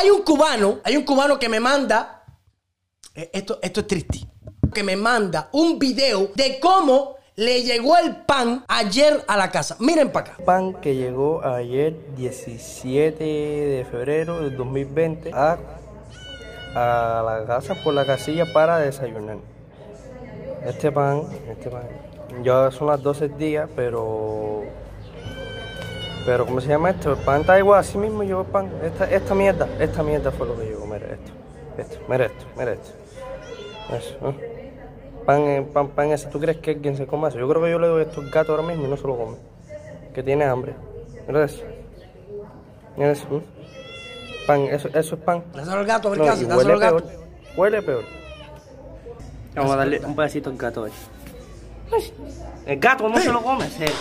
hay un cubano, hay un cubano que me manda, eh, esto, esto es triste, que me manda un video de cómo le llegó el pan ayer a la casa. Miren para acá. Pan que llegó ayer 17 de febrero del 2020 a, a la casa por la casilla para desayunar. Este pan, este pan, ya son las 12 días, pero pero ¿cómo se llama esto? El pan está igual, así mismo llegó el pan. Esta, esta mierda, esta mierda fue lo que llegó, mira esto. Esto, mira esto, mira esto. Eso, ¿no? Pan, eh, pan, pan ese, ¿tú crees que alguien se coma eso? Yo creo que yo le doy esto al gato ahora mismo y no se lo come. Que tiene hambre. Mira eso. Mira eso. ¿no? Pan, eso, eso es pan. Dáselo al gato, a ver No, qué y hace. huele Dáselo al peor. gato. Huele peor. Vamos a darle un pedacito al gato hoy. El gato no se lo come, serio.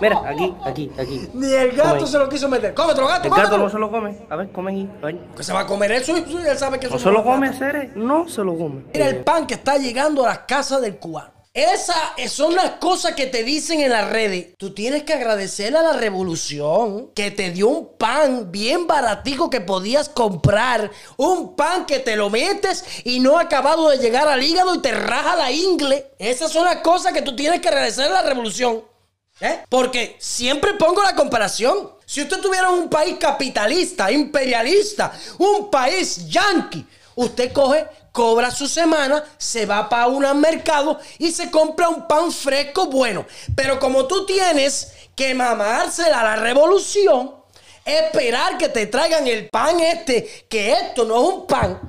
Mira, aquí, aquí, aquí. Ni el gato se lo quiso meter. Cómetelo, gato, El gato cómetelo. no se lo come. A ver, come aquí. a ver. Que se va a comer eso y él sabe que eso No se lo come, serio. No se lo come. Mira el pan que está llegando a las casas del cubano. Esas son las cosas que te dicen en las redes. Tú tienes que agradecerle a la revolución que te dio un pan bien baratico que podías comprar. Un pan que te lo metes y no ha acabado de llegar al hígado y te raja la ingle. Esas son las cosas que tú tienes que agradecer a la revolución. ¿Eh? Porque siempre pongo la comparación. Si usted tuviera un país capitalista, imperialista, un país yanqui, usted coge, cobra su semana, se va para un mercado y se compra un pan fresco bueno. Pero como tú tienes que mamársela a la revolución, esperar que te traigan el pan este, que esto no es un pan,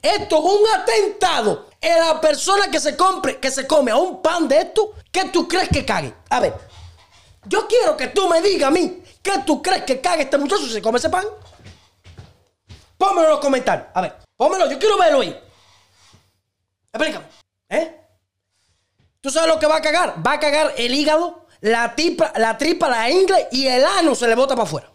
esto es un atentado. En la persona que se compre, que se come a un pan de esto, ¿qué tú crees que cague? A ver, yo quiero que tú me digas a mí, ¿qué tú crees que cague este muchacho si se come ese pan? Pónmelo en los comentarios. A ver, pónmelo, yo quiero verlo ahí. ¿Eh? ¿Tú sabes lo que va a cagar? Va a cagar el hígado, la tripa, la tripa, la ingle y el ano se le bota para afuera.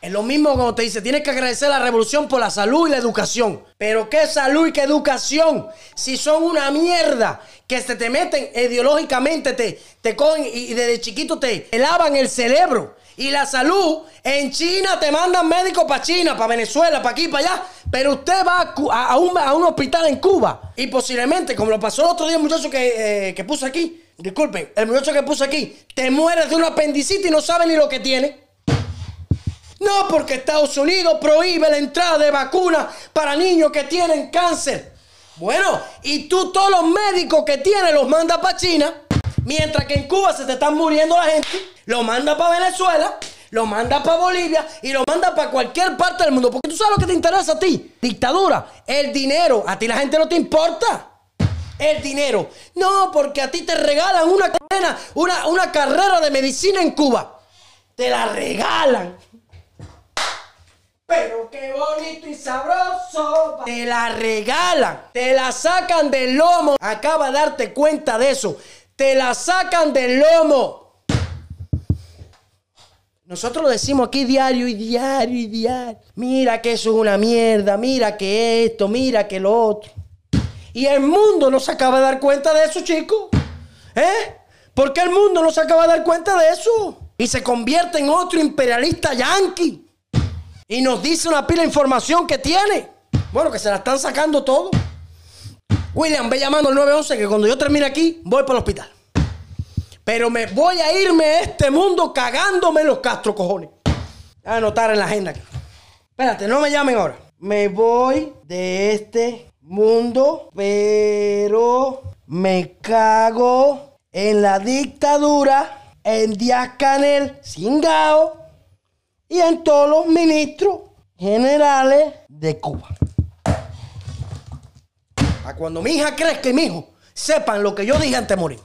Es lo mismo cuando te dice, tienes que agradecer a la revolución por la salud y la educación. Pero ¿qué salud y qué educación? Si son una mierda que se te meten ideológicamente, te, te cogen y, y desde chiquito te lavan el cerebro. Y la salud, en China te mandan médicos para China, para Venezuela, para aquí, para allá. Pero usted va a, un, hospital en Cuba y posiblemente, como lo pasó el otro día el muchacho que, eh, que puse aquí, disculpen, el muchacho que puse aquí, te mueres de una apendicitis y no sabe ni lo que tiene. No, porque Estados Unidos prohíbe la entrada de vacunas para niños que tienen cáncer. Bueno, y tú todos los médicos que tienes los mandas para China, mientras que en Cuba se te están muriendo la gente, lo manda para Venezuela, lo manda para Bolivia y lo manda para cualquier parte del mundo. Porque tú sabes lo que te interesa a ti, dictadura, el dinero. A ti la gente no te importa. El dinero. No, porque a ti te regalan una cadena, una, una carrera de medicina en Cuba. Te la regalan. Pero qué bonito y sabroso. Te la regalan. Te la sacan del lomo. Acaba de darte cuenta de eso. Te la sacan del lomo. Nosotros lo decimos aquí diario y diario y diario. Mira que eso es una mierda. Mira que esto. Mira que lo otro. Y el mundo no se acaba de dar cuenta de eso, chicos. ¿Eh? ¿Por qué el mundo no se acaba de dar cuenta de eso? Y se convierte en otro imperialista yanqui. Y nos dice una pila de información que tiene. Bueno, que se la están sacando todo. William, ve llamando al 911 que cuando yo termine aquí voy para el hospital. Pero me voy a irme a este mundo cagándome los castro cojones. A anotar en la agenda aquí. Espérate, no me llamen ahora. Me voy de este mundo, pero me cago en la dictadura, en Díaz Canel, Singao y en todos los ministros generales de Cuba. A cuando mi hija crezca y mi hijo sepan lo que yo dije antes de morir.